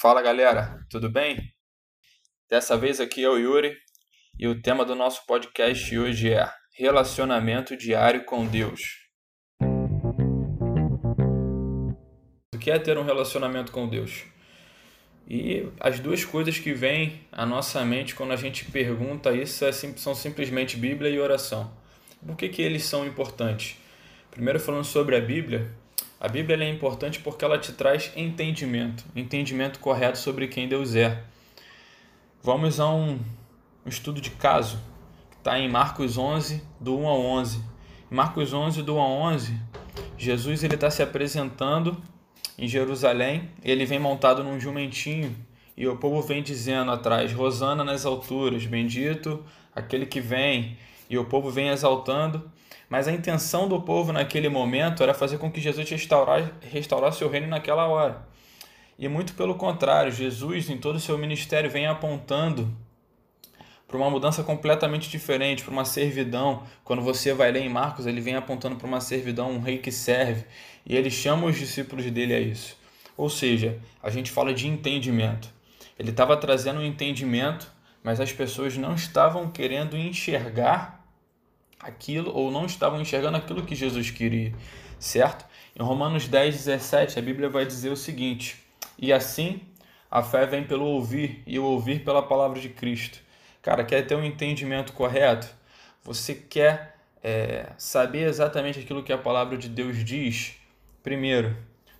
Fala galera, tudo bem? Dessa vez aqui é o Yuri e o tema do nosso podcast hoje é Relacionamento Diário com Deus. O que é ter um relacionamento com Deus? E as duas coisas que vêm à nossa mente quando a gente pergunta isso é são simplesmente Bíblia e oração. Por que, que eles são importantes? Primeiro, falando sobre a Bíblia, a Bíblia é importante porque ela te traz entendimento, entendimento correto sobre quem Deus é. Vamos a um, estudo de caso que está em Marcos 11, do 1 ao 11. Em Marcos 11, do 1 ao 11, Jesus está se apresentando em Jerusalém. Ele vem montado num jumentinho e o povo vem dizendo atrás: Rosana nas alturas, bendito aquele que vem. E o povo vem exaltando. Mas a intenção do povo naquele momento era fazer com que Jesus restaurar, restaurasse o reino naquela hora. E muito pelo contrário, Jesus, em todo o seu ministério, vem apontando para uma mudança completamente diferente, para uma servidão. Quando você vai ler em Marcos, ele vem apontando para uma servidão, um rei que serve, e ele chama os discípulos dele a isso. Ou seja, a gente fala de entendimento. Ele estava trazendo um entendimento, mas as pessoas não estavam querendo enxergar aquilo ou não estavam enxergando aquilo que Jesus queria, certo? Em Romanos 10, 17, a Bíblia vai dizer o seguinte: E assim a fé vem pelo ouvir, e o ouvir pela palavra de Cristo. Cara, quer ter um entendimento correto? Você quer é, saber exatamente aquilo que a palavra de Deus diz? Primeiro,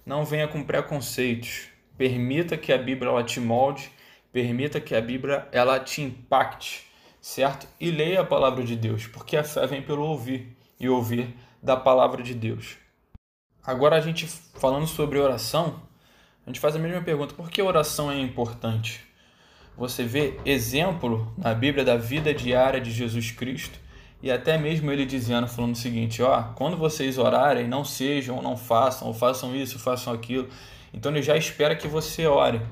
não venha com preconceitos. Permita que a Bíblia ela te molde, permita que a Bíblia ela te impacte certo? E leia a palavra de Deus, porque a fé vem pelo ouvir e ouvir da palavra de Deus. Agora a gente falando sobre oração, a gente faz a mesma pergunta: por que oração é importante? Você vê exemplo na Bíblia da vida diária de Jesus Cristo e até mesmo ele dizendo, falando o seguinte: ó, quando vocês orarem, não sejam, não façam, ou façam isso, façam aquilo. Então ele já espera que você ore.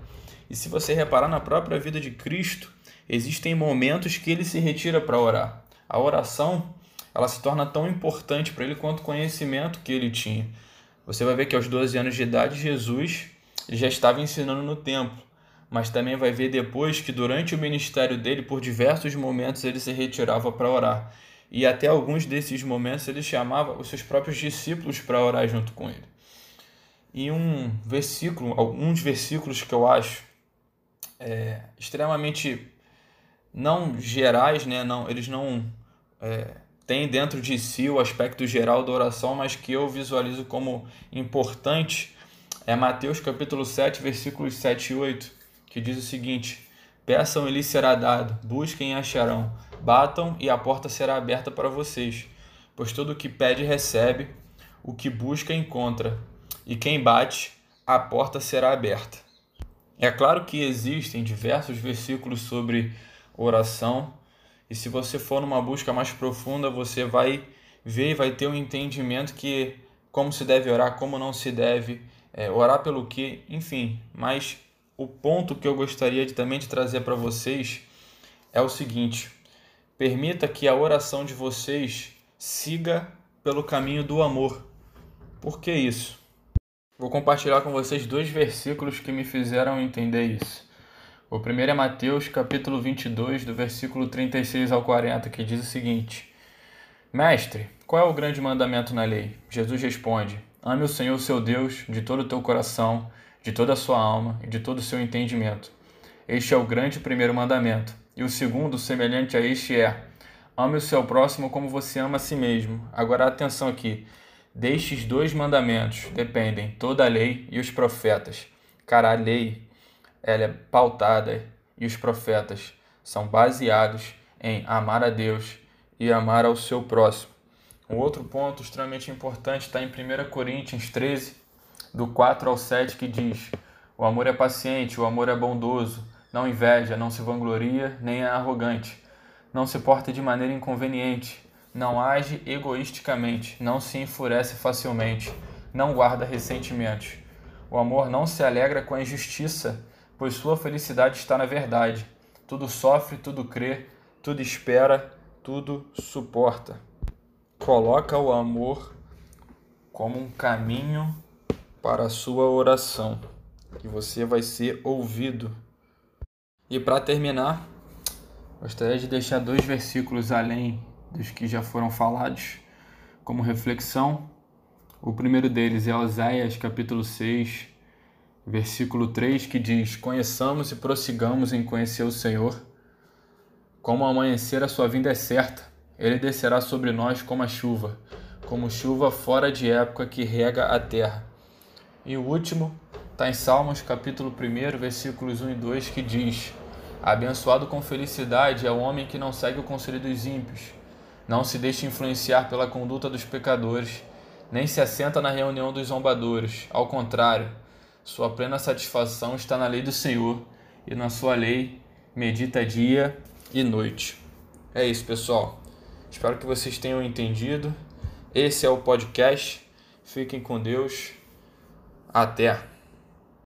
E se você reparar na própria vida de Cristo, existem momentos que ele se retira para orar. A oração ela se torna tão importante para ele quanto o conhecimento que ele tinha. Você vai ver que aos 12 anos de idade, Jesus já estava ensinando no templo, mas também vai ver depois que durante o ministério dele, por diversos momentos, ele se retirava para orar. E até alguns desses momentos ele chamava os seus próprios discípulos para orar junto com ele. E um versículo, alguns versículos que eu acho é, extremamente não gerais, né? não, eles não é, têm dentro de si o aspecto geral da oração, mas que eu visualizo como importante, é Mateus capítulo 7, versículos 7 e 8, que diz o seguinte: Peçam e lhes será dado, busquem e acharão, batam e a porta será aberta para vocês. Pois todo o que pede recebe, o que busca encontra, e quem bate, a porta será aberta. É claro que existem diversos versículos sobre oração. E se você for numa busca mais profunda, você vai ver e vai ter um entendimento que como se deve orar, como não se deve, é, orar pelo que, enfim. Mas o ponto que eu gostaria de, também de trazer para vocês é o seguinte: permita que a oração de vocês siga pelo caminho do amor. Por que isso? Vou compartilhar com vocês dois versículos que me fizeram entender isso. O primeiro é Mateus, capítulo 22, do versículo 36 ao 40, que diz o seguinte: Mestre, qual é o grande mandamento na lei? Jesus responde: Ame o Senhor seu Deus de todo o teu coração, de toda a sua alma e de todo o seu entendimento. Este é o grande primeiro mandamento. E o segundo, semelhante a este, é: Ame o seu próximo como você ama a si mesmo. Agora atenção aqui. Destes dois mandamentos dependem toda a lei e os profetas. Cara, a lei ela é pautada e os profetas são baseados em amar a Deus e amar ao seu próximo. Um outro ponto extremamente importante está em 1 Coríntios 13, do 4 ao 7, que diz: O amor é paciente, o amor é bondoso, não inveja, não se vangloria, nem é arrogante, não se porta de maneira inconveniente, não age egoisticamente, não se enfurece facilmente, não guarda ressentimentos. O amor não se alegra com a injustiça, pois sua felicidade está na verdade. Tudo sofre, tudo crê, tudo espera, tudo suporta. Coloca o amor como um caminho para a sua oração. que você vai ser ouvido. E para terminar, gostaria de deixar dois versículos além dos que já foram falados como reflexão. O primeiro deles é Oséias, capítulo 6, versículo 3, que diz: Conheçamos e prossigamos em conhecer o Senhor. Como amanhecer, a sua vinda é certa. Ele descerá sobre nós como a chuva, como chuva fora de época que rega a terra. E o último está em Salmos, capítulo 1, versículos 1 e 2, que diz: Abençoado com felicidade é o homem que não segue o conselho dos ímpios, não se deixa influenciar pela conduta dos pecadores, nem se assenta na reunião dos zombadores. Ao contrário, sua plena satisfação está na lei do Senhor, e na sua lei medita dia e noite. É isso, pessoal. Espero que vocês tenham entendido. Esse é o podcast. Fiquem com Deus. Até!